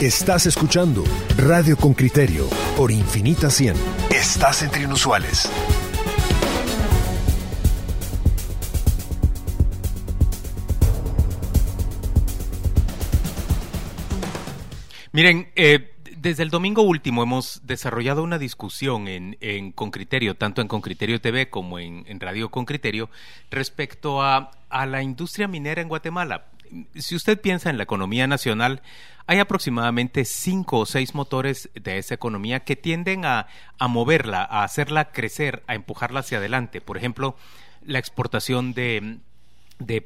Estás escuchando Radio con Criterio por Infinita 100. Estás entre inusuales. Miren, eh, desde el domingo último hemos desarrollado una discusión en, en Con Criterio, tanto en Con Criterio TV como en, Radio Con Criterio, respecto a, a la industria minera en Guatemala. Si usted piensa en la economía nacional, hay aproximadamente cinco o seis motores de esa economía que tienden a, moverla, a hacerla crecer, a empujarla hacia adelante. Por ejemplo, la exportación de,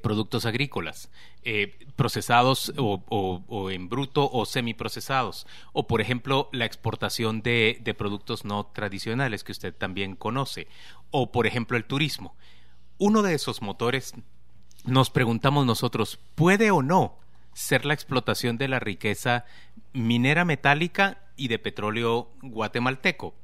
productos agrícolas, eh, procesados o, en bruto o semiprocesados, o por ejemplo la exportación de, productos no tradicionales que usted también conoce, o por ejemplo el turismo. Uno de esos motores, nos preguntamos nosotros, ¿puede o no ser la explotación de la riqueza minera metálica y de petróleo guatemalteco?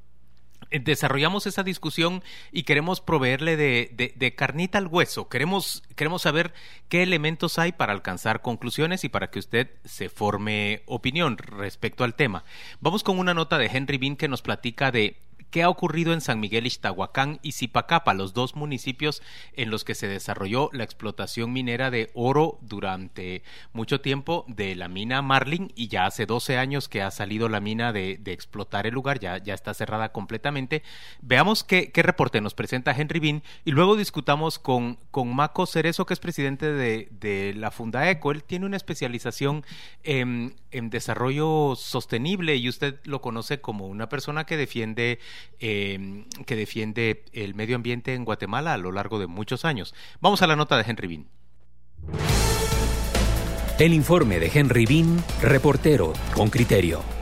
desarrollamos esa discusión y queremos proveerle de, de, de, carnita al hueso. Queremos, queremos saber qué elementos hay para alcanzar conclusiones y para que usted se forme opinión respecto al tema. Vamos con una nota de Henry Bean que nos platica de qué ha ocurrido en San Miguel Ixtahuacán y Zipacapa, los dos municipios en los que se desarrolló la explotación minera de oro durante mucho tiempo de la mina Marlin y ya hace 12 años que ha salido la mina de, de explotar el lugar, ya, ya está cerrada completamente. Veamos qué, qué, reporte nos presenta Henry Bean y luego discutamos con, con Maco Cerezo, que es presidente de, de la Fundaeco. Él tiene una especialización en, en desarrollo sostenible y usted lo conoce como una persona que defiende eh, que defiende el medio ambiente en Guatemala a lo largo de muchos años. Vamos a la nota de Henry Bean. El informe de Henry Bean, reportero con criterio.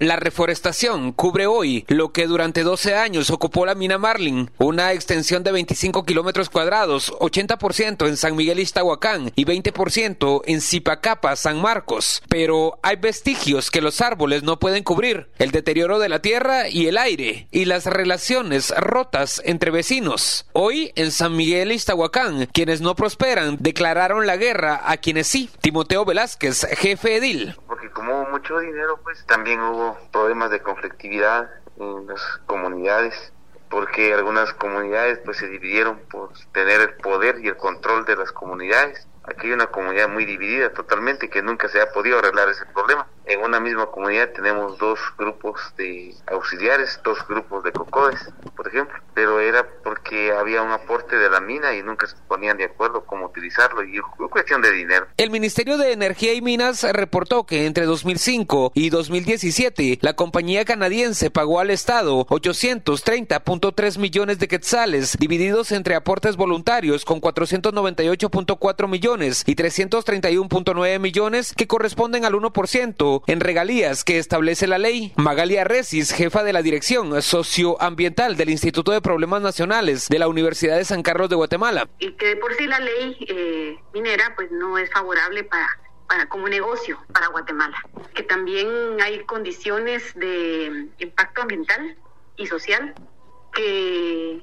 La reforestación cubre hoy lo que durante 12 años ocupó la mina Marlin, una extensión de 25 kilómetros cuadrados, 80% en San Miguel Iztahuacán y 20% en Zipacapa, San Marcos. Pero hay vestigios que los árboles no pueden cubrir, el deterioro de la tierra y el aire, y las relaciones rotas entre vecinos. Hoy, en San Miguel Iztahuacán, quienes no prosperan declararon la guerra a quienes sí. Timoteo Velázquez, jefe edil. Porque como hubo mucho dinero, pues también hubo problemas de conflictividad en las comunidades porque algunas comunidades pues se dividieron por tener el poder y el control de las comunidades. Aquí hay una comunidad muy dividida totalmente que nunca se ha podido arreglar ese problema. En una misma comunidad tenemos dos grupos de auxiliares, dos grupos de cocodes, por ejemplo, pero era porque había un aporte de la mina y nunca se ponían de acuerdo cómo utilizarlo y fue cuestión de dinero. El Ministerio de Energía y Minas reportó que entre 2005 y 2017 la compañía canadiense pagó al Estado 830.3 millones de quetzales divididos entre aportes voluntarios con 498.4 millones y 331.9 millones que corresponden al 1% en regalías que establece la ley. Magalia Resis, jefa de la Dirección Socioambiental del Instituto de Problemas Nacionales de la Universidad de San Carlos de Guatemala. Y que por sí la ley eh, minera pues no es favorable para para, como negocio para Guatemala. Que también hay condiciones de impacto ambiental y social que,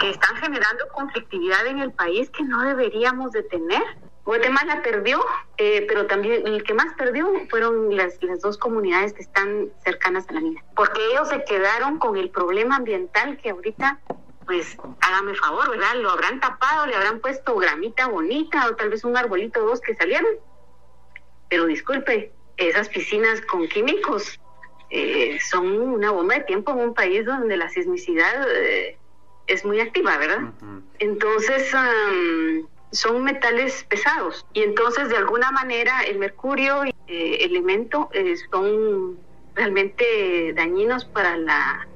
que están generando conflictividad en el país que no deberíamos de tener. Guatemala perdió, eh, pero también el que más perdió fueron las, las, dos comunidades que están cercanas a la mina, porque ellos se quedaron con el problema ambiental que ahorita, pues hágame favor, ¿verdad? Lo habrán tapado, le habrán puesto gramita bonita o tal vez un arbolito o dos que salieron, pero disculpe, esas piscinas con químicos eh, son una bomba de tiempo en un país donde la sismicidad eh, es muy activa, ¿verdad? Uh -huh. Entonces... Um, son metales pesados y entonces de alguna manera el mercurio y eh, elemento eh, son realmente dañinos para la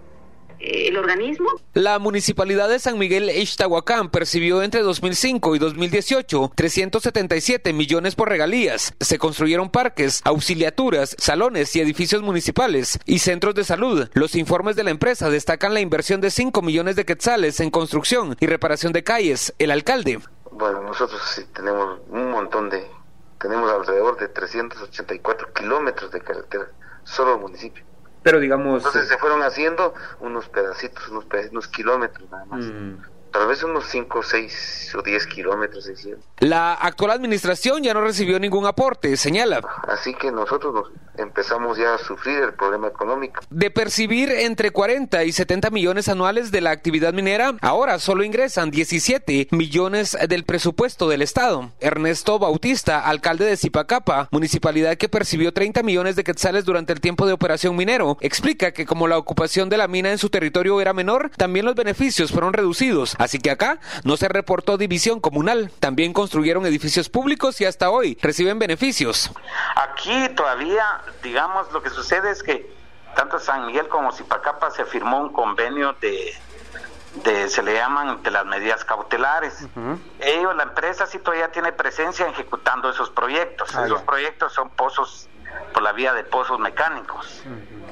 eh, el organismo. La municipalidad de San Miguel Ixtahuacán percibió entre 2005 y 2018 377 millones por regalías. Se construyeron parques, auxiliaturas, salones y edificios municipales y centros de salud. Los informes de la empresa destacan la inversión de 5 millones de quetzales en construcción y reparación de calles. El alcalde bueno, nosotros sí tenemos un montón de, tenemos alrededor de 384 kilómetros de carretera, solo el municipio. Pero digamos... Entonces se fueron haciendo unos pedacitos, unos, pedacitos, unos kilómetros nada más. Mm. Tal vez unos 5, 6 o 10 kilómetros hicieron. La actual administración ya no recibió ningún aporte, señala. Así que nosotros nos empezamos ya a sufrir el problema económico. De percibir entre 40 y 70 millones anuales de la actividad minera, ahora solo ingresan 17 millones del presupuesto del Estado. Ernesto Bautista, alcalde de Zipacapa, municipalidad que percibió 30 millones de quetzales durante el tiempo de operación minero, explica que como la ocupación de la mina en su territorio era menor, también los beneficios fueron reducidos. Así que acá no se reportó división comunal. También construyeron edificios públicos y hasta hoy reciben beneficios. Aquí todavía, digamos, lo que sucede es que tanto San Miguel como Zipacapa se firmó un convenio de, de se le llaman de las medidas cautelares. Ellos, la empresa sí todavía tiene presencia ejecutando esos proyectos. esos proyectos son pozos por la vía de pozos mecánicos.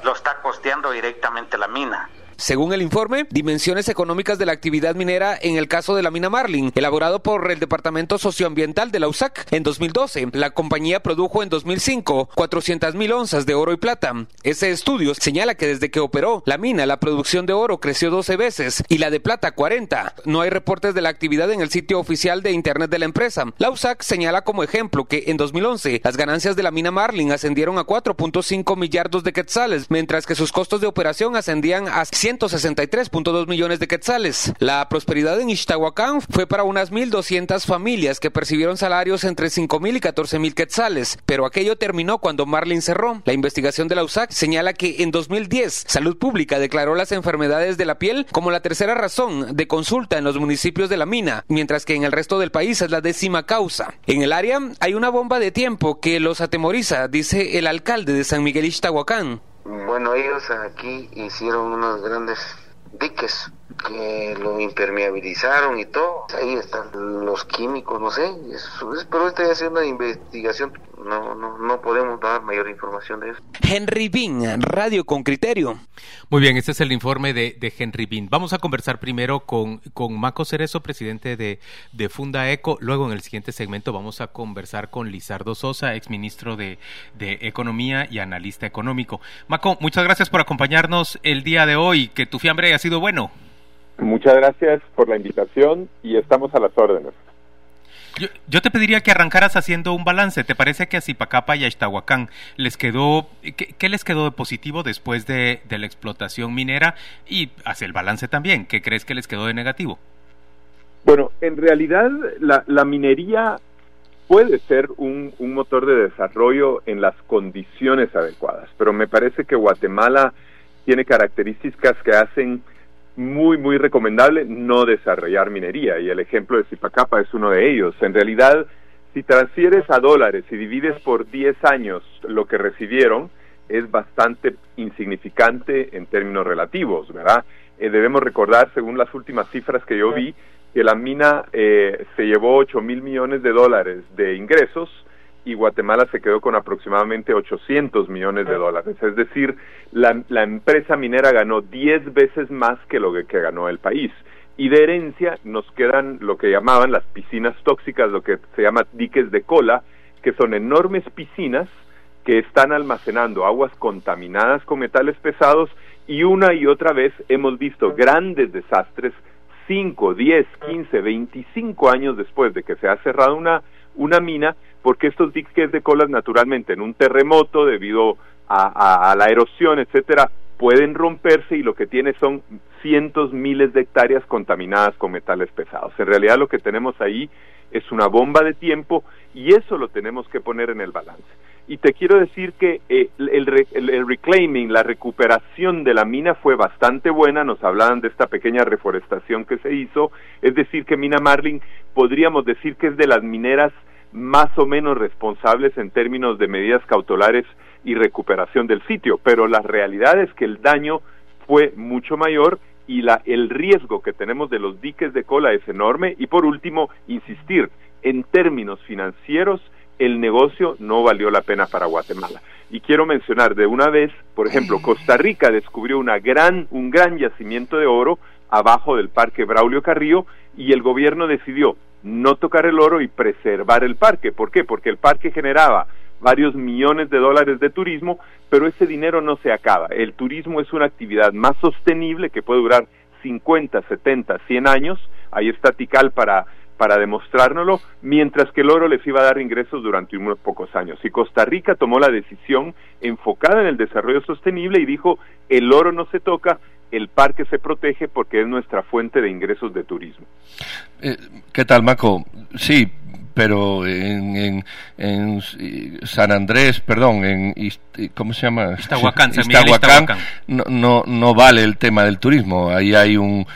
Lo está costeando directamente la mina. Según el informe, dimensiones económicas de la actividad minera en el caso de la mina Marlin, elaborado por el Departamento Socioambiental de la USAC en 2012, la compañía produjo en 2005 400 mil onzas de oro y plata. Ese estudio señala que desde que operó la mina, la producción de oro creció 12 veces y la de plata 40. No hay reportes de la actividad en el sitio oficial de Internet de la empresa. La USAC señala como ejemplo que en 2011 las ganancias de la mina Marlin ascendieron a 4.5 millardos de quetzales, mientras que sus costos de operación ascendían a 163.2 millones de quetzales. La prosperidad en Ixtahuacán fue para unas 1.200 familias que percibieron salarios entre 5.000 y 14.000 quetzales, pero aquello terminó cuando Marlin cerró. La investigación de la USAC señala que en 2010 Salud Pública declaró las enfermedades de la piel como la tercera razón de consulta en los municipios de la mina, mientras que en el resto del país es la décima causa. En el área hay una bomba de tiempo que los atemoriza, dice el alcalde de San Miguel Ixtahuacán. Bueno, ellos aquí hicieron unos grandes diques que lo impermeabilizaron y todo. Ahí están los químicos, no sé. pero estoy haciendo una investigación. No, no, no podemos dar mayor información de eso. Henry Bean, Radio con Criterio. Muy bien, este es el informe de, de Henry Bean. Vamos a conversar primero con, con Maco Cerezo, presidente de, de Funda Eco. Luego, en el siguiente segmento, vamos a conversar con Lizardo Sosa, exministro de, de Economía y analista económico. Maco, muchas gracias por acompañarnos el día de hoy. Que tu fiambre haya sido bueno. Muchas gracias por la invitación y estamos a las órdenes. Yo, te pediría que arrancaras haciendo un balance. ¿Te parece que a Zipacapa y a Ixtahuacán les quedó, qué, les quedó de positivo después de, la explotación minera? Y hacia el balance también, ¿qué crees que les quedó de negativo? Bueno, en realidad la, minería puede ser un, un, motor de desarrollo en las condiciones adecuadas, pero me parece que Guatemala tiene características que hacen muy, muy recomendable no desarrollar minería y el ejemplo de Zipacapa es uno de ellos. En realidad, si transfieres a dólares y divides por 10 años lo que recibieron, es bastante insignificante en términos relativos, ¿verdad? Eh, debemos recordar, según las últimas cifras que yo vi, que la mina eh, se llevó 8 mil millones de dólares de ingresos y Guatemala se quedó con aproximadamente 800 millones de dólares. Es decir, la, la empresa minera ganó 10 veces más que lo que, ganó el país. Y de herencia nos quedan lo que llamaban las piscinas tóxicas, lo que se llama diques de cola, que son enormes piscinas que están almacenando aguas contaminadas con metales pesados y una y otra vez hemos visto grandes desastres 5, 10, 15, 25 años después de que se ha cerrado una, una mina porque estos diques de colas naturalmente en un terremoto debido a, la erosión, etcétera, pueden romperse y lo que tiene son cientos, miles de hectáreas contaminadas con metales pesados. En realidad lo que tenemos ahí es una bomba de tiempo y eso lo tenemos que poner en el balance. Y te quiero decir que eh, el, el, reclaiming, la recuperación de la mina fue bastante buena, nos hablaban de esta pequeña reforestación que se hizo, es decir, que Mina Marlin podríamos decir que es de las mineras más o menos responsables en términos de medidas cautelares y recuperación del sitio, pero la realidad es que el daño fue mucho mayor y la, el riesgo que tenemos de los diques de cola es enorme y por último, insistir, en términos financieros, el negocio no valió la pena para Guatemala. Y quiero mencionar de una vez, por ejemplo, Costa Rica descubrió una gran, un gran yacimiento de oro abajo del Parque Braulio Carrillo y el gobierno decidió no tocar el oro y preservar el parque. ¿Por qué? Porque el parque generaba varios millones de dólares de turismo, pero ese dinero no se acaba. El turismo es una actividad más sostenible que puede durar 50, 70, 100 años, ahí está Tikal para para demostrárnoslo, mientras que el oro les iba a dar ingresos durante unos pocos años. Y Costa Rica tomó la decisión enfocada en el desarrollo sostenible y dijo, el oro no se toca, el parque se protege porque es nuestra fuente de ingresos de turismo. Eh, ¿Qué tal, Maco? Sí, pero en, en, San Andrés, perdón, en ¿cómo se llama? no, no, no vale el tema del turismo. Ahí hay un,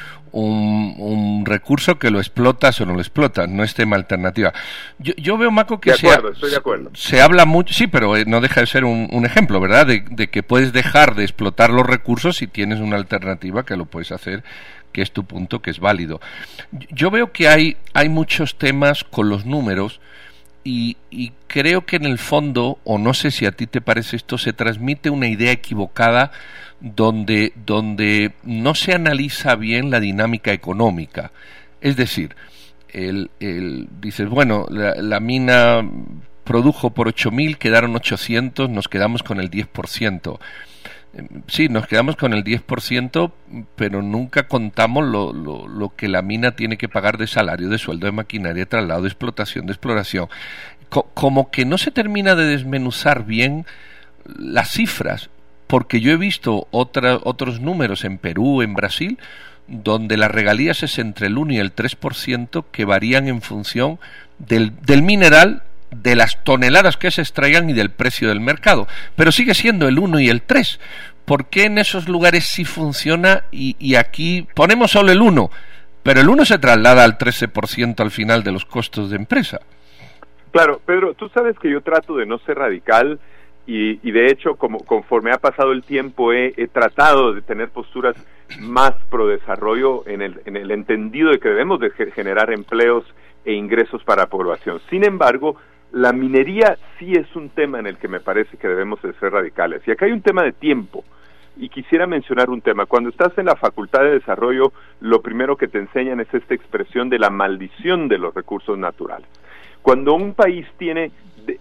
un, recurso que lo explotas o no lo explotas, no es tema alternativa. Yo, yo veo, Maco, que se, estoy de acuerdo. se habla mucho, sí, pero eh, no deja de ser un, ejemplo, ¿verdad? De, de, que puedes dejar de explotar los recursos si tienes una alternativa que lo puedes hacer, que es tu punto, que es válido. Yo veo que hay, hay muchos temas con los números y, y creo que en el fondo, o no sé si a ti te parece esto, se transmite una idea equivocada donde, donde no se analiza bien la dinámica económica. Es decir, el, el, dices, bueno, la, mina produjo por 8.000, quedaron 800, nos quedamos con el 10%. Sí, nos quedamos con el 10%, pero nunca contamos lo, lo, lo, que la mina tiene que pagar de salario, de sueldo, de maquinaria, de traslado, de explotación, de exploración. como que no se termina de desmenuzar bien las cifras porque yo he visto otros números en Perú, en Brasil, donde las regalías es entre el 1 y el 3% que varían en función del, del mineral, de las toneladas que se extraigan y del precio del mercado. Pero sigue siendo el 1 y el 3. ¿Por qué en esos lugares sí funciona y, y aquí ponemos solo el 1? Pero el 1 se traslada al 13% al final de los costos de empresa. Claro, Pedro, tú sabes que yo trato de no ser radical y, de hecho, como, conforme ha pasado el tiempo, he, tratado de tener posturas más pro desarrollo en el, en el entendido de que debemos de generar empleos e ingresos para la población. Sin embargo, la minería sí es un tema en el que me parece que debemos de ser radicales. Y acá hay un tema de tiempo. Y quisiera mencionar un tema. Cuando estás en la Facultad de Desarrollo, lo primero que te enseñan es esta expresión de la maldición de los recursos naturales. Cuando un país tiene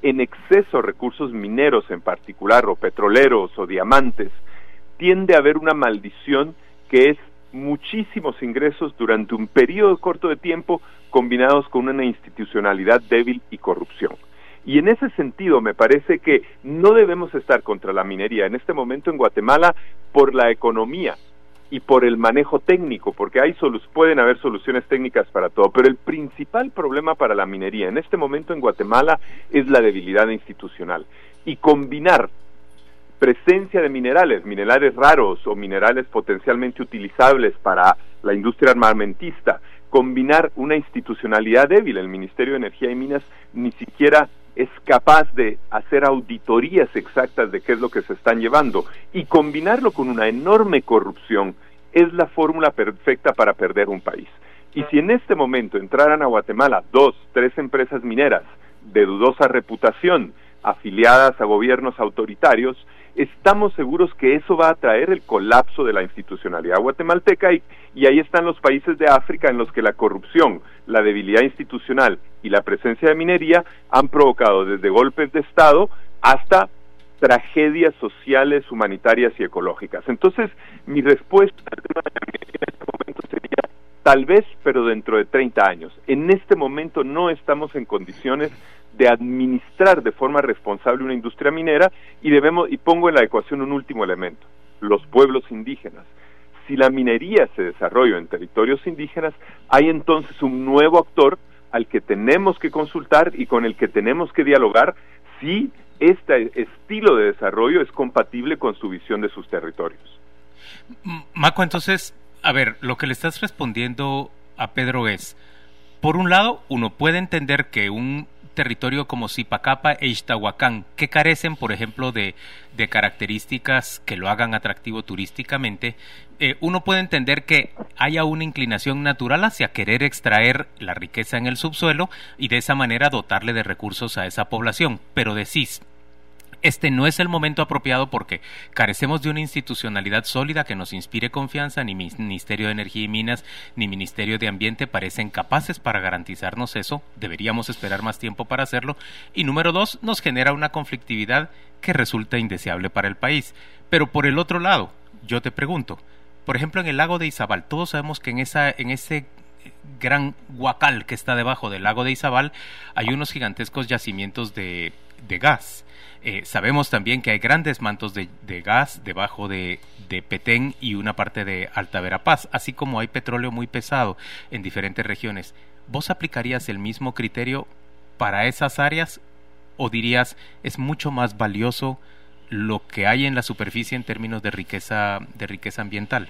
en exceso recursos mineros en particular, o petroleros o diamantes, tiende a haber una maldición que es muchísimos ingresos durante un periodo corto de tiempo combinados con una institucionalidad débil y corrupción. Y en ese sentido me parece que no debemos estar contra la minería en este momento en Guatemala por la economía, y por el manejo técnico, porque hay pueden haber soluciones técnicas para todo, pero el principal problema para la minería en este momento en Guatemala es la debilidad institucional. Y combinar presencia de minerales, minerales raros o minerales potencialmente utilizables para la industria armamentista, combinar una institucionalidad débil, el Ministerio de Energía y Minas ni siquiera es capaz de hacer auditorías exactas de qué es lo que se están llevando y combinarlo con una enorme corrupción es la fórmula perfecta para perder un país. Y si en este momento entraran a Guatemala dos, tres empresas mineras de dudosa reputación, afiliadas a gobiernos autoritarios, estamos seguros que eso va a traer el colapso de la institucionalidad guatemalteca y, y, ahí están los países de África en los que la corrupción, la debilidad institucional y la presencia de minería han provocado desde golpes de Estado hasta tragedias sociales, humanitarias y ecológicas. Entonces, mi respuesta en este momento sería tal vez, pero dentro de 30 años. En este momento no estamos en condiciones de administrar de forma responsable una industria minera y debemos y pongo en la ecuación un último elemento, los pueblos indígenas. Si la minería se desarrolla en territorios indígenas, hay entonces un nuevo actor al que tenemos que consultar y con el que tenemos que dialogar si este estilo de desarrollo es compatible con su visión de sus territorios. Maco, entonces, a ver, lo que le estás respondiendo a Pedro es, por un lado, uno puede entender que un territorio como Zipacapa e Ixtahuacán, que carecen, por ejemplo, de, características que lo hagan atractivo turísticamente, eh, uno puede entender que haya una inclinación natural hacia querer extraer la riqueza en el subsuelo y de esa manera dotarle de recursos a esa población. Pero decís, este no es el momento apropiado porque carecemos de una institucionalidad sólida que nos inspire confianza, ni Ministerio de Energía y Minas ni Ministerio de Ambiente parecen capaces para garantizarnos eso, deberíamos esperar más tiempo para hacerlo, y número dos, nos genera una conflictividad que resulta indeseable para el país. Pero por el otro lado, yo te pregunto, por ejemplo, en el lago de Izabal, todos sabemos que en, en ese gran huacal que está debajo del lago de Izabal, hay unos gigantescos yacimientos de, de gas. Eh, sabemos también que hay grandes mantos de, de gas debajo de, de, Petén y una parte de Alta Verapaz, así como hay petróleo muy pesado en diferentes regiones. ¿Vos aplicarías el mismo criterio para esas áreas o dirías es mucho más valioso lo que hay en la superficie en términos de riqueza, de riqueza ambiental?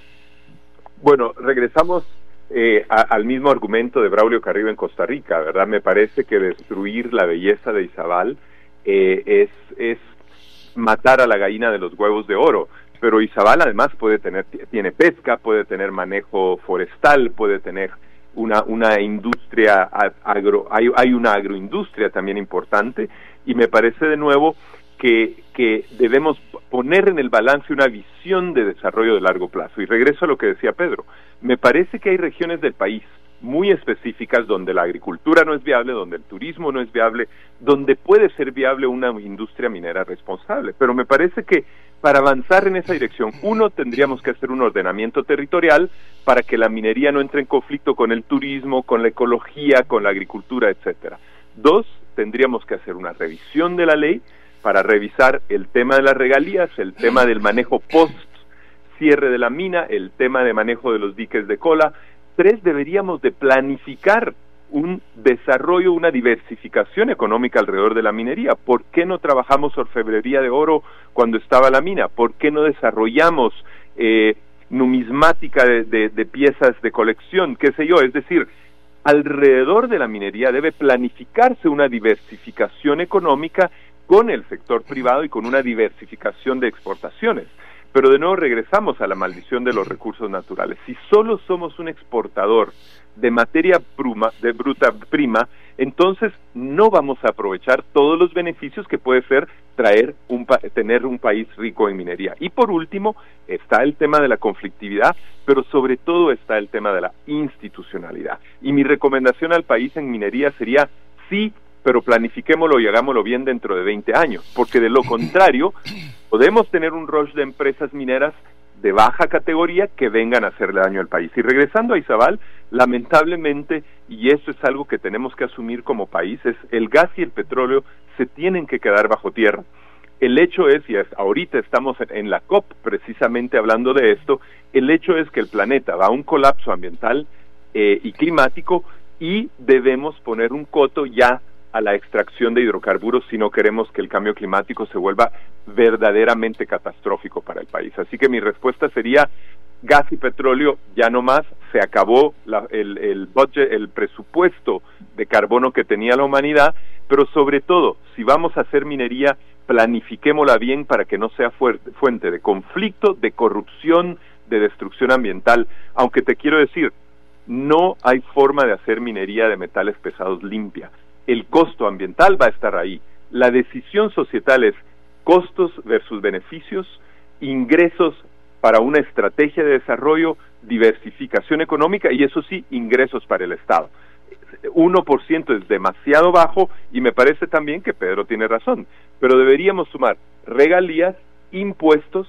Bueno, regresamos eh, al mismo argumento de Braulio Carrillo en Costa Rica, ¿verdad? Me parece que destruir la belleza de Izabal eh, es, es matar a la gallina de los huevos de oro. Pero Izabal además puede tener, tiene pesca, puede tener manejo forestal, puede tener una, una industria agro, hay, hay una agroindustria también importante y me parece de nuevo que, que debemos poner en el balance una visión de desarrollo de largo plazo. Y regreso a lo que decía Pedro. Me parece que hay regiones del país muy específicas donde la agricultura no es viable, donde el turismo no es viable, donde puede ser viable una industria minera responsable. Pero me parece que para avanzar en esa dirección, uno, tendríamos que hacer un ordenamiento territorial para que la minería no entre en conflicto con el turismo, con la ecología, con la agricultura, etcétera. Dos, tendríamos que hacer una revisión de la ley para revisar el tema de las regalías, el tema del manejo post cierre de la mina, el tema de manejo de los diques de cola. Tres, deberíamos de planificar un desarrollo, una diversificación económica alrededor de la minería. ¿Por qué no trabajamos orfebrería de oro cuando estaba la mina? ¿Por qué no desarrollamos eh, numismática de, de piezas de colección? ¿Qué sé yo? Es decir, alrededor de la minería debe planificarse una diversificación económica con el sector privado y con una diversificación de exportaciones. Pero de nuevo regresamos a la maldición de los recursos naturales. Si solo somos un exportador de materia prima, de bruta prima, entonces no vamos a aprovechar todos los beneficios que puede ser traer un tener un país rico en minería. Y por último, está el tema de la conflictividad, pero sobre todo está el tema de la institucionalidad. Y mi recomendación al país en minería sería sí pero planifiquémoslo y hagámoslo bien dentro de 20 años, porque de lo contrario, podemos tener un rush de empresas mineras de baja categoría que vengan a hacerle daño al país. Y regresando a Izabal, lamentablemente, y eso es algo que tenemos que asumir como país, es el gas y el petróleo se tienen que quedar bajo tierra. El hecho es, y ahorita estamos en la COP precisamente hablando de esto, el hecho es que el planeta va a un colapso ambiental eh, y climático y debemos poner un coto ya a la extracción de hidrocarburos si no queremos que el cambio climático se vuelva verdaderamente catastrófico para el país. Así que mi respuesta sería gas y petróleo ya no más, se acabó el, el budget, el presupuesto de carbono que tenía la humanidad, pero sobre todo, si vamos a hacer minería, planifiquémosla bien para que no sea fuente de conflicto, de corrupción, de destrucción ambiental, aunque te quiero decir, no hay forma de hacer minería de metales pesados limpia el costo ambiental va a estar ahí. La decisión societal es costos versus beneficios, ingresos para una estrategia de desarrollo, diversificación económica y eso sí, ingresos para el Estado. 1% es demasiado bajo y me parece también que Pedro tiene razón, pero deberíamos sumar regalías, impuestos,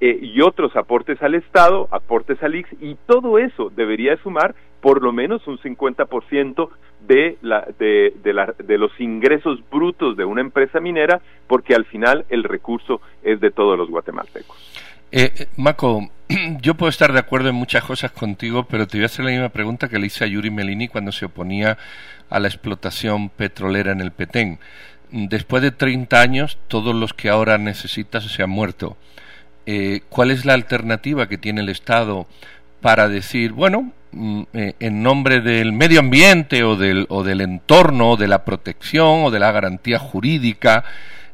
eh, y otros aportes al Estado, aportes al IX, y todo eso debería sumar por lo menos un 50% de, la, de, de, la, de los ingresos brutos de una empresa minera, porque al final el recurso es de todos los guatemaltecos. Eh, eh Maco, yo puedo estar de acuerdo en muchas cosas contigo, pero te voy a hacer la misma pregunta que le hice a Yuri Melini cuando se oponía a la explotación petrolera en el Petén. Después de 30 años, todos los que ahora necesitas se han muerto. Eh, cuál es la alternativa que tiene el Estado para decir, bueno, mm, eh, en nombre del medio ambiente o del, o del entorno, de la protección o de la garantía jurídica,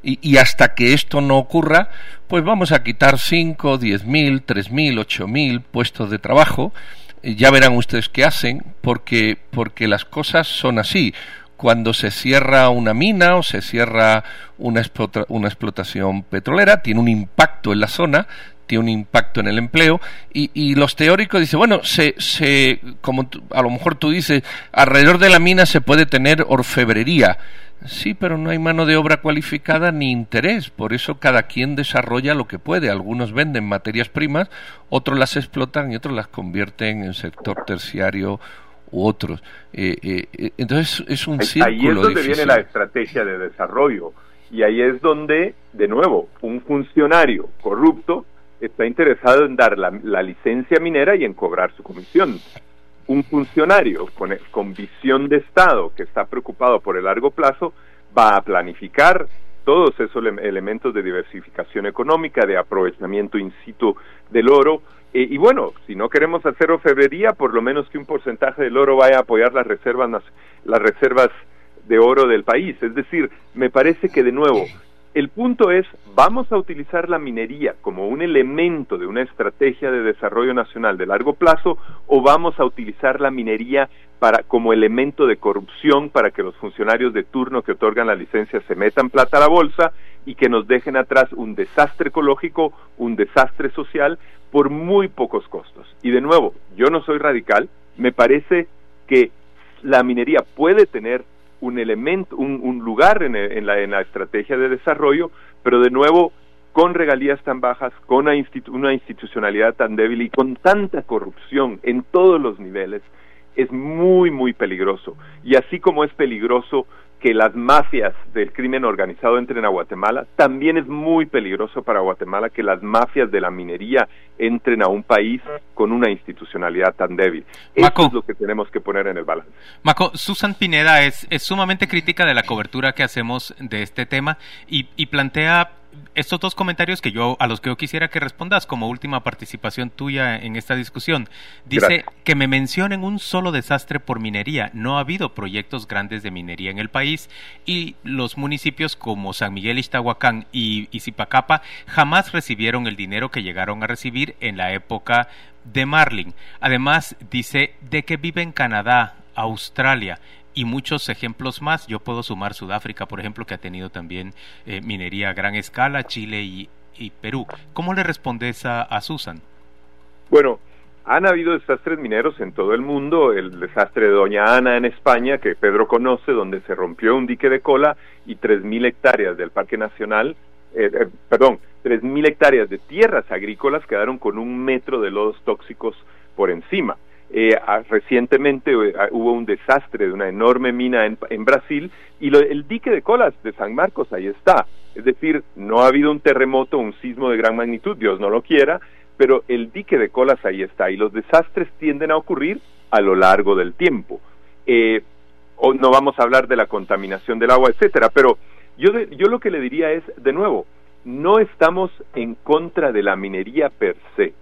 y, hasta que esto no ocurra, pues vamos a quitar 5, 10 mil, 3 mil, 8 mil puestos de trabajo. Ya verán ustedes qué hacen, porque, porque las cosas son así cuando se cierra una mina o se cierra una, una explotación petrolera, tiene un impacto en la zona, tiene un impacto en el empleo y, y los teóricos dicen, bueno, se, se, como a lo mejor tú dices, alrededor de la mina se puede tener orfebrería. Sí, pero no hay mano de obra cualificada ni interés, por eso cada quien desarrolla lo que puede. Algunos venden materias primas, otros las explotan y otros las convierten en sector terciario u otros. entonces es un círculo. Ahí es donde viene la estrategia de desarrollo y ahí es donde, de nuevo, un funcionario corrupto está interesado en dar la, licencia minera y en cobrar su comisión. Un funcionario con, con visión de Estado que está preocupado por el largo plazo va a planificar todos esos elementos de diversificación económica, de aprovechamiento in situ del oro. Eh, y bueno, si no queremos hacer orfebrería, por lo menos que un porcentaje del oro vaya a apoyar las reservas, las reservas de oro del país. Es decir, me parece que de nuevo, el punto es, ¿vamos a utilizar la minería como un elemento de una estrategia de desarrollo nacional de largo plazo o vamos a utilizar la minería para, como elemento de corrupción para que los funcionarios de turno que otorgan la licencia se metan plata a la bolsa y que nos dejen atrás un desastre ecológico, un desastre social por muy pocos costos? Y de nuevo, yo no soy radical, me parece que la minería puede tener un elemento, un, lugar en, la, en la estrategia de desarrollo, pero de nuevo con regalías tan bajas, con una, institucionalidad tan débil y con tanta corrupción en todos los niveles, es muy, muy peligroso. Y así como es peligroso que las mafias del crimen organizado entren a Guatemala, también es muy peligroso para Guatemala que las mafias de la minería entren a un país con una institucionalidad tan débil. Eso es lo que tenemos que poner en el balance. Maco, Susan Pineda es, es sumamente crítica de la cobertura que hacemos de este tema y, y plantea estos dos comentarios que yo a los que yo quisiera que respondas como última participación tuya en esta discusión. Dice que me mencionen un solo desastre por minería. No ha habido proyectos grandes de minería en el país y los municipios como San Miguel Ixtahuacán y Izipacapa jamás recibieron el dinero que llegaron a recibir en la época de Marlin. Además, dice de que vive en Canadá, Australia y muchos ejemplos más. Yo puedo sumar Sudáfrica, por ejemplo, que ha tenido también eh, minería a gran escala, Chile y, Perú. ¿Cómo le respondes a, Susan? Bueno, han habido desastres mineros en todo el mundo, el desastre de Doña Ana en España, que Pedro conoce, donde se rompió un dique de cola y 3.000 hectáreas del Parque Nacional, eh, eh, perdón, 3.000 hectáreas de tierras agrícolas quedaron con un metro de lodos tóxicos por encima. Eh, recientemente eh, hubo un desastre de una enorme mina en, Brasil y el dique de colas de San Marcos ahí está. Es decir, no ha habido un terremoto, un sismo de gran magnitud, Dios no lo quiera, pero el dique de colas ahí está y los desastres tienden a ocurrir a lo largo del tiempo. Eh, o no vamos a hablar de la contaminación del agua, etcétera, pero yo, yo lo que le diría es, de nuevo, no estamos en contra de la minería per se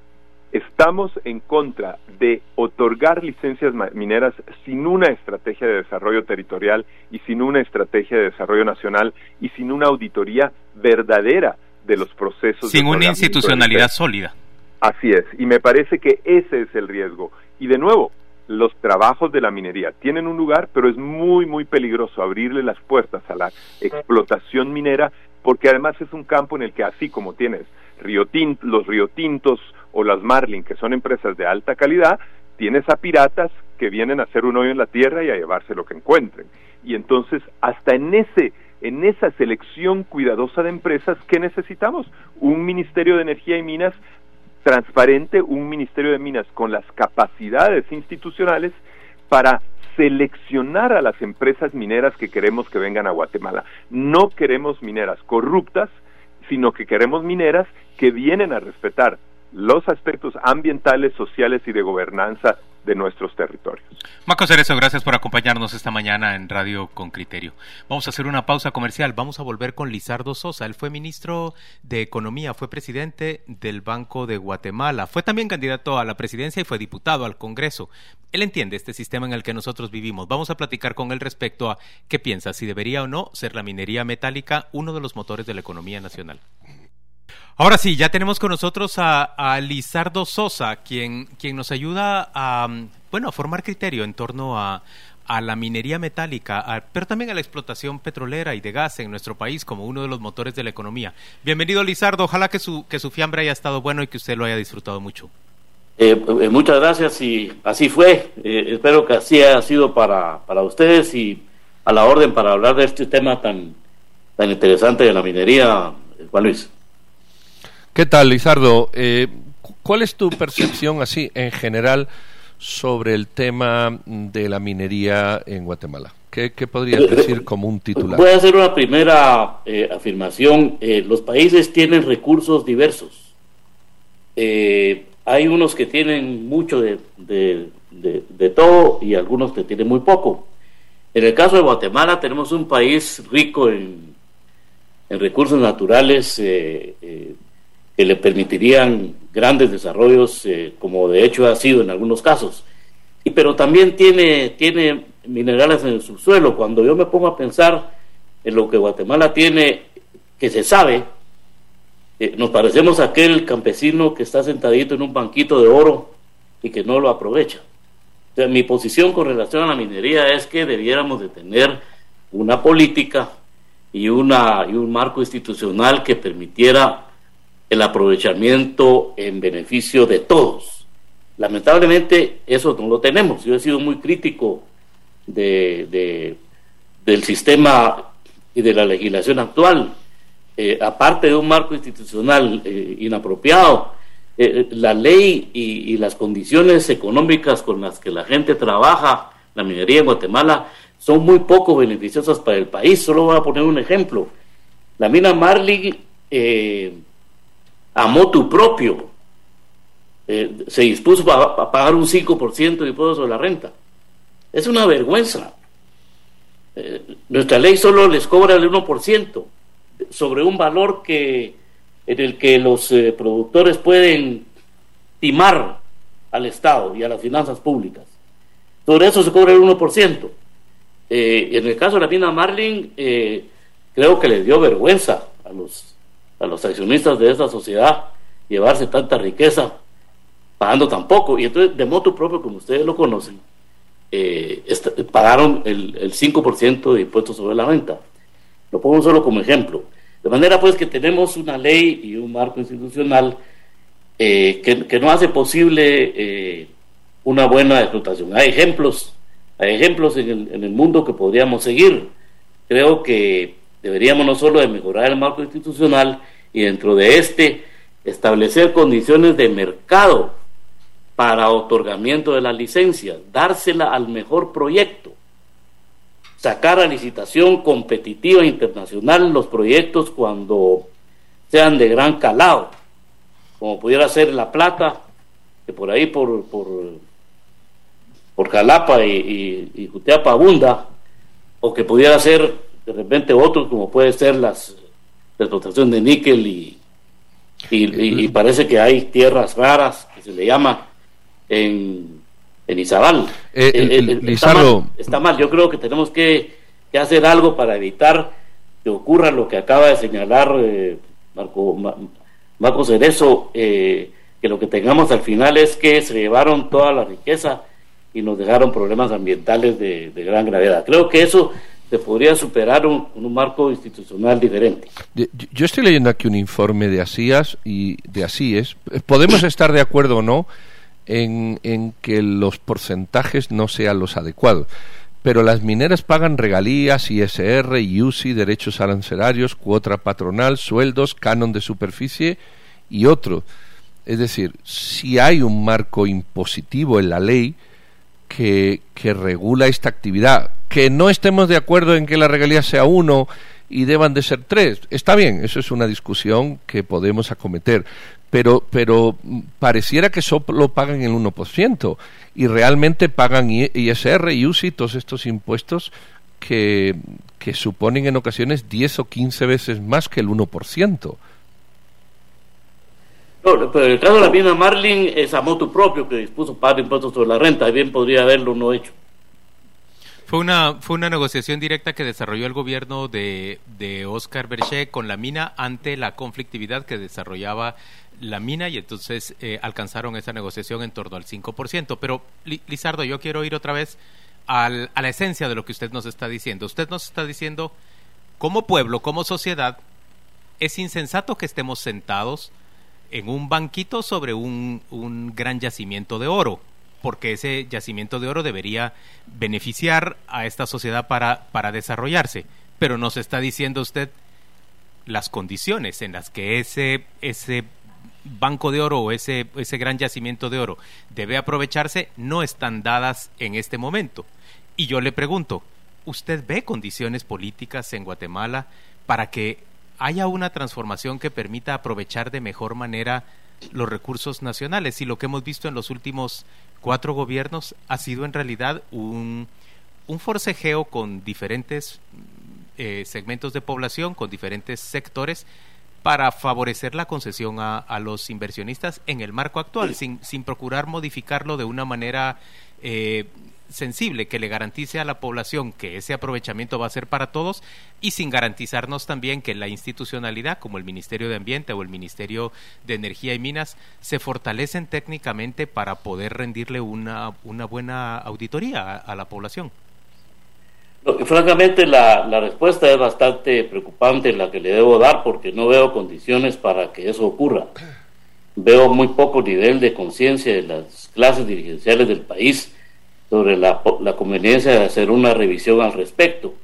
Estamos en contra de otorgar licencias mineras sin una estrategia de desarrollo territorial y sin una estrategia de desarrollo nacional y sin una auditoría verdadera de los procesos. Sin una institucionalidad sólida. Así es, y me parece que ese es el riesgo. Y de nuevo, los trabajos de la minería tienen un lugar, pero es muy, muy peligroso abrirle las puertas a la explotación minera, porque además es un campo en el que así como tienes Río los Río Tintos o las Marlin, que son empresas de alta calidad, tienes a piratas que vienen a hacer un hoyo en la tierra y a llevarse lo que encuentren. Y entonces, hasta en ese en esa selección cuidadosa de empresas, ¿qué necesitamos? Un Ministerio de Energía y Minas transparente, un Ministerio de Minas con las capacidades institucionales para seleccionar a las empresas mineras que queremos que vengan a Guatemala. No queremos mineras corruptas, sino que queremos mineras que vienen a respetar los aspectos ambientales, sociales y de gobernanza de nuestros territorios. Marco Cerezo, gracias por acompañarnos esta mañana en Radio con Criterio. Vamos a hacer una pausa comercial. Vamos a volver con Lizardo Sosa. Él fue ministro de Economía, fue presidente del Banco de Guatemala, fue también candidato a la presidencia y fue diputado al Congreso. Él entiende este sistema en el que nosotros vivimos. Vamos a platicar con él respecto a qué piensa, si debería o no ser la minería metálica uno de los motores de la economía nacional. Ahora sí, ya tenemos con nosotros a, Lizardo Sosa, quien, quien nos ayuda a, bueno, a formar criterio en torno a, la minería metálica, pero también a la explotación petrolera y de gas en nuestro país como uno de los motores de la economía. Bienvenido, Lizardo. Ojalá que su, que su fiambre haya estado bueno y que usted lo haya disfrutado mucho. Eh, eh, muchas gracias y así fue. Eh, espero que así haya sido para, para ustedes y a la orden para hablar de este tema tan, tan interesante de la minería, Juan Luis. ¿Qué tal, Lizardo? Eh, ¿Cuál es tu percepción así en general sobre el tema de la minería en Guatemala. ¿Qué, podrías decir como un titular? Voy a hacer una primera eh, afirmación. Eh, los países tienen recursos diversos. Eh, hay unos que tienen mucho de, de, todo y algunos que tienen muy poco. En el caso de Guatemala tenemos un país rico en, en recursos naturales que le permitirían grandes desarrollos, como de hecho ha sido en algunos casos. Y, pero también tiene, tiene minerales en el subsuelo. Cuando yo me pongo a pensar en lo que Guatemala tiene, que se sabe, eh, nos parecemos a aquel campesino que está sentadito en un banquito de oro y que no lo aprovecha. mi posición con relación a la minería es que debiéramos de tener una política y, una, y un marco institucional que permitiera el aprovechamiento en beneficio de todos. Lamentablemente eso no lo tenemos. Yo he sido muy crítico de, del sistema y de la legislación actual, eh, aparte de un marco institucional eh, inapropiado, eh, la ley y, las condiciones económicas con las que la gente trabaja, la minería en Guatemala, son muy poco beneficiosas para el país. Solo voy a poner un ejemplo. La mina Marley, a motu propio, se dispuso a, pagar un 5% de impuestos sobre la renta. Es una vergüenza. Eh, nuestra ley solo les cobra el 1% sobre un valor que en el que los eh, productores pueden timar al Estado y a las finanzas públicas. Sobre eso se cobra el 1%. Eh, en el caso de la mina Marlin, creo que les dio vergüenza a los, a los accionistas de esa sociedad llevarse tanta riqueza pagando tan poco. Y entonces, de moto propio, como ustedes lo conocen, eh, pagaron el, el 5% de impuestos sobre la renta. Lo pongo solo como ejemplo. De manera pues que tenemos una ley y un marco institucional eh, que, no hace posible eh, una buena explotación. Hay ejemplos, hay ejemplos en el, en el mundo que podríamos seguir. Creo que deberíamos no solo de mejorar el marco institucional y dentro de este establecer condiciones de mercado para otorgamiento de la licencia, dársela al mejor proyecto, sacar a licitación competitiva internacional los proyectos cuando sean de gran calado, como pudiera ser La Plata, que por ahí por, por, por Jalapa y, y, Jutiapa abunda, o que pudiera ser de repente otros, como puede ser las, la explotación de níquel y, y, y, parece que hay tierras raras que se le llama en, en Izabal. Eh, eh, está, mal, Yo creo que tenemos que, hacer algo para evitar que ocurra lo que acaba de señalar eh, Marco, Marco Cerezo, que lo que tengamos al final es que se llevaron toda la riqueza y nos dejaron problemas ambientales de, gran gravedad. Creo que eso se podría superar un, un marco institucional diferente. Yo estoy leyendo aquí un informe de ASIAS y de ASIES. Podemos estar de acuerdo o no en, que los porcentajes no sean los adecuados. Pero las mineras pagan regalías, ISR, IUSI, derechos arancelarios, cuota patronal, sueldos, canon de superficie y otro. Es decir, si hay un marco impositivo en la ley que, regula esta actividad, que no estemos de acuerdo en que la regalía sea uno y deban de ser tres, está bien, eso es una discusión que podemos acometer, pero, pero pareciera que solo pagan el 1% y realmente pagan ISR, UCI, todos estos impuestos que, que suponen en ocasiones 10 o 15 veces más que el 1%. No, pero el caso de la mina Marlin es a moto propio que dispuso pagar impuestos sobre la renta, bien podría haberlo no hecho. Fue una, fue una negociación directa que desarrolló el gobierno de, de Oscar Berché con la mina ante la conflictividad que desarrollaba la mina y entonces eh, alcanzaron esa negociación en torno al 5%. Pero, Lizardo, yo quiero ir otra vez al, a la esencia de lo que usted nos está diciendo. Usted nos está diciendo, como pueblo, como sociedad, es insensato que estemos sentados en un banquito sobre un, un gran yacimiento de oro, porque ese yacimiento de oro debería beneficiar a esta sociedad para, para desarrollarse. Pero nos está diciendo usted las condiciones en las que ese, ese banco de oro o ese, ese gran yacimiento de oro debe aprovecharse no están dadas en este momento. Y yo le pregunto, ¿usted ve condiciones políticas en Guatemala para que haya una transformación que permita aprovechar de mejor manera los recursos nacionales? Y lo que hemos visto en los últimos cuatro gobiernos ha sido en realidad un, un forcejeo con diferentes eh, segmentos de población, con diferentes sectores, para favorecer la concesión a, a los inversionistas en el marco actual, sin, sin procurar modificarlo de una manera eh, sensible que le garantice a la población que ese aprovechamiento va a ser para todos y sin garantizarnos también que la institucionalidad como el Ministerio de Ambiente o el Ministerio de Energía y Minas se fortalecen técnicamente para poder rendirle una, una buena auditoría a la población francamente la, la, respuesta es bastante preocupante la que le debo dar porque no veo condiciones para que eso ocurra. Veo muy poco nivel de conciencia de las clases dirigenciales del país sobre la, la, conveniencia de hacer una revisión al respecto.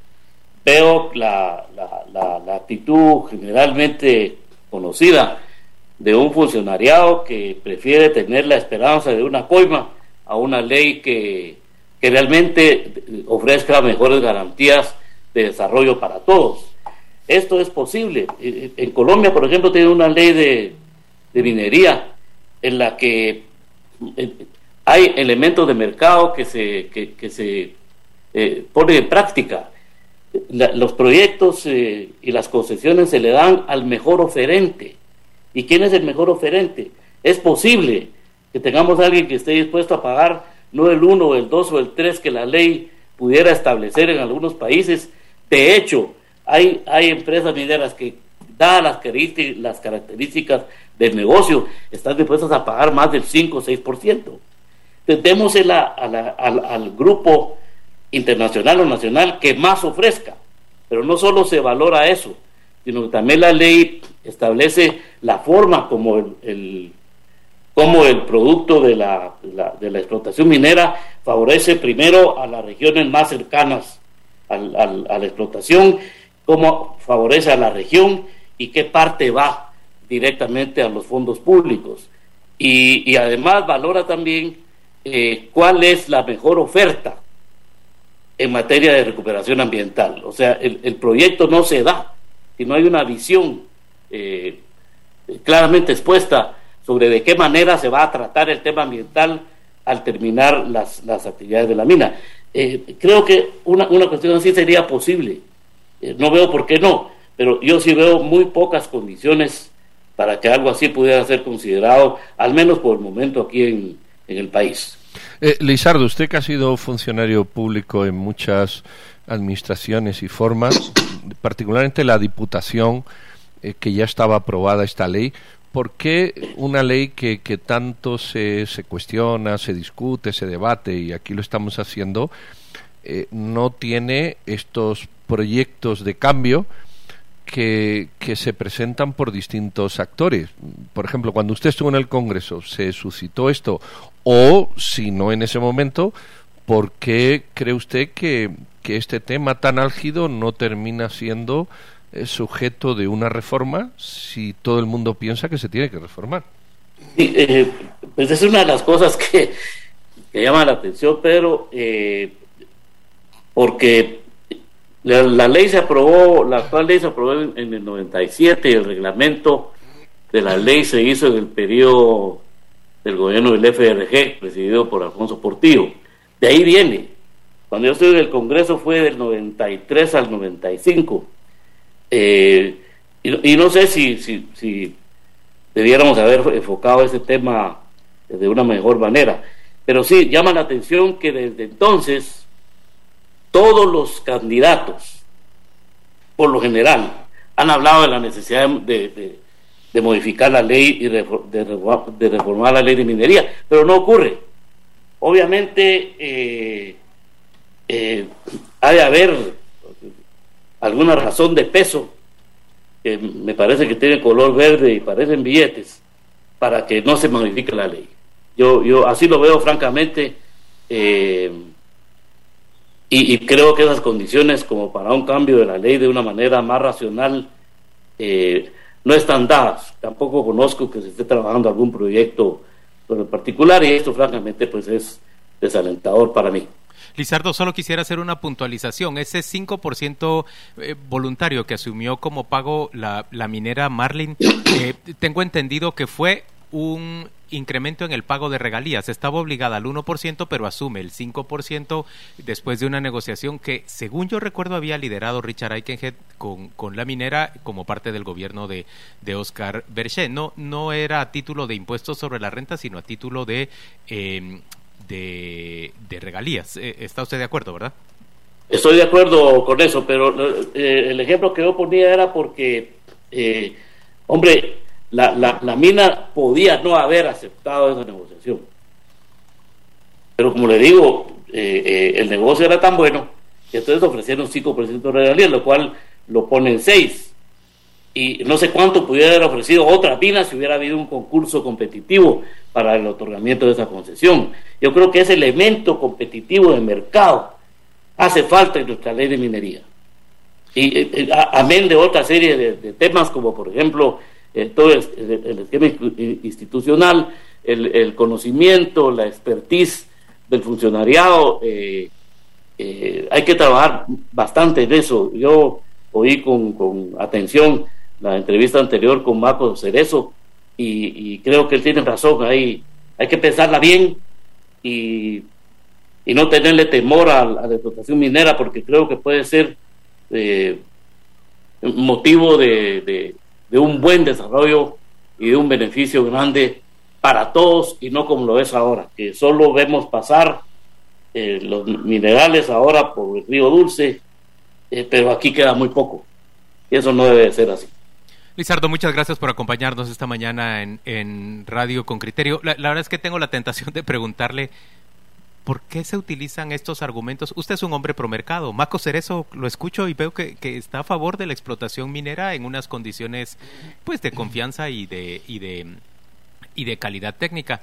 Veo la, actitud generalmente conocida de un funcionariado que prefiere tener la esperanza de una coima a una ley que que realmente ofrezca mejores garantías de desarrollo para todos. Esto es posible. En Colombia, por ejemplo, tiene una ley de, minería en la que eh, hay elementos de mercado que se, que, se eh, ponen en práctica. los proyectos eh, y las concesiones se le dan al mejor oferente. ¿Y quién es el mejor oferente? Es posible que tengamos alguien que esté dispuesto a pagar no el 1, el 2 o el 3 que la ley pudiera establecer en algunos países. De hecho, hay, hay empresas mineras que, dadas las características, las características del negocio, están dispuestas a pagar más del 5 o 6%. Entonces, a al, al grupo internacional o nacional que más ofrezca, pero no solo se valora eso, sino que también la ley establece la forma como el cómo el producto de la, de la explotación minera favorece primero a las regiones más cercanas a la explotación, cómo favorece a la región y qué parte va directamente a los fondos públicos. Y, además valora también eh, cuál es la mejor oferta en materia de recuperación ambiental. O sea, el, proyecto no se da si no hay una visión eh, claramente expuesta sobre de qué manera se va a tratar el tema ambiental al terminar las, las actividades de la mina. Eh, creo que una, una, cuestión así sería posible. Eh, no veo por qué no, pero yo sí veo muy pocas condiciones para que algo así pudiera ser considerado, al menos por el momento aquí en, en el país. Eh, Lizardo, usted que ha sido funcionario público en muchas administraciones y formas, particularmente la Diputación, eh, que ya estaba aprobada esta ley, ¿por qué una ley que, tanto se, se, cuestiona, se discute, se debate, y aquí lo estamos haciendo, eh, no tiene estos proyectos de cambio que, que, se presentan por distintos actores? Por ejemplo, cuando usted estuvo en el Congreso, ¿se suscitó esto? O, si no en ese momento, ¿por qué cree usted que, que este tema tan álgido no termina siendo es sujeto de una reforma si todo el mundo piensa que se tiene que reformar. Eh, pues es una de las cosas que, que llama la atención, pero eh, porque la, ley se aprobó, la actual ley se aprobó en, el 97 y el reglamento de la ley se hizo en el periodo del gobierno del FRG, presidido por Alfonso Portillo. De ahí viene. Cuando yo estuve en el Congreso fue del 93 al 95 eh, y, no sé si, si, si, debiéramos haber enfocado ese tema de una mejor manera, pero sí llama la atención que desde entonces todos los candidatos, por lo general, han hablado de la necesidad de, modificar la ley y de, de, reformar la ley de minería, pero no ocurre. Obviamente eh, eh, ha de haber alguna razón de peso, que me parece que tiene color verde y parecen billetes, para que no se modifique la ley. Yo, yo así lo veo francamente eh, y, creo que esas condiciones como para un cambio de la ley de una manera más racional, eh, no están dadas. Tampoco conozco que se esté trabajando algún proyecto en particular y esto francamente pues es desalentador para mí. Lizardo, solo quisiera hacer una puntualización. Ese 5% eh, voluntario que asumió como pago la, la minera Marlin, eh, tengo entendido que fue un incremento en el pago de regalías. Estaba obligada al 1%, pero asume el 5% después de una negociación que, según yo recuerdo, había liderado Richard Aikenhead con, con la minera como parte del gobierno de, de Oscar Berger. No, no era a título de impuestos sobre la renta, sino a título de, em, de, regalías. Eh, ¿Está usted de acuerdo, verdad? Estoy de acuerdo con eso, pero eh, el ejemplo que yo ponía era porque, eh, hombre, la, la, la, mina podía no haber aceptado esa negociación. Pero como le digo, eh, eh, el negocio era tan bueno que entonces ofrecieron 5% de regalías, lo cual lo pone en 6. Y no sé cuánto pudiera haber ofrecido otra mina si hubiera habido un concurso competitivo para el otorgamiento de esa concesión. Yo creo que ese elemento competitivo de mercado hace falta en nuestra ley de minería. Y eh, amén de otra serie de temas como por ejemplo eh, todo el, esquema institucional, el, conocimiento, la expertise del funcionariado. Eh, eh, hay que trabajar bastante en eso. Yo oí con, atención la entrevista anterior con Marco Cerezo y, creo que él tiene razón. Hay, hay que pensarla bien y, y no tenerle temor a, la explotación minera porque creo que puede ser motivo de, de un buen desarrollo y de un beneficio grande para todos y no como lo es ahora, que solo vemos pasar eh, los minerales ahora por el río Dulce, eh, pero aquí queda muy poco. Y eso no debe ser así. Lizardo, muchas gracias por acompañarnos esta mañana en, en Radio con Criterio. la, verdad es que tengo la tentación de preguntarle ¿Por qué se utilizan estos argumentos? Usted es un hombre promercado. Maco Cerezo lo escucho y veo que, está a favor de la explotación minera en unas condiciones pues de confianza y de, y de, y de calidad técnica.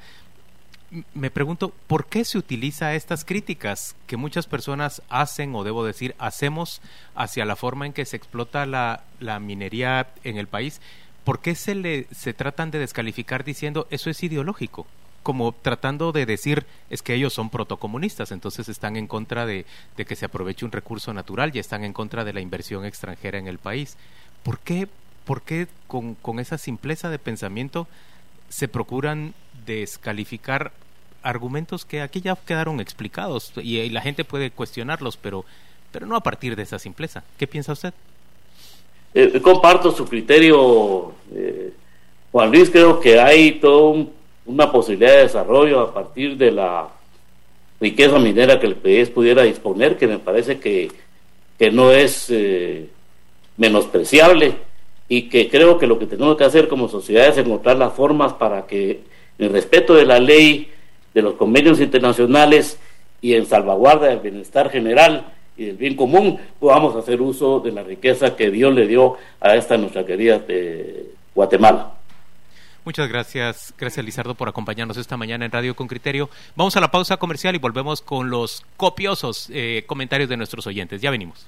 Me pregunto, ¿por qué se utiliza estas críticas que muchas personas hacen, o debo decir, hacemos hacia la forma en que se explota la, la minería en el país? ¿Por qué se, le, se tratan de descalificar diciendo eso es ideológico? Como tratando de decir es que ellos son protocomunistas, entonces están en contra de, que se aproveche un recurso natural y están en contra de la inversión extranjera en el país. ¿Por qué, por qué con, con esa simpleza de pensamiento se procuran descalificar argumentos que aquí ya quedaron explicados y, la gente puede cuestionarlos, pero, pero no a partir de esa simpleza? ¿Qué piensa usted? Eh, comparto su criterio, eh, Juan Luis, creo que hay todo un una posibilidad de desarrollo a partir de la riqueza minera que el país pudiera disponer, que me parece que, que no es eh, menospreciable y que creo que lo que tenemos que hacer como sociedad es encontrar las formas para que en respeto de la ley, de los convenios internacionales y en salvaguarda del bienestar general y del bien común, podamos hacer uso de la riqueza que Dios le dio a esta nuestra querida de Guatemala. Muchas gracias, gracias Lizardo por acompañarnos esta mañana en Radio con Criterio. Vamos a la pausa comercial y volvemos con los copiosos eh, comentarios de nuestros oyentes. Ya venimos.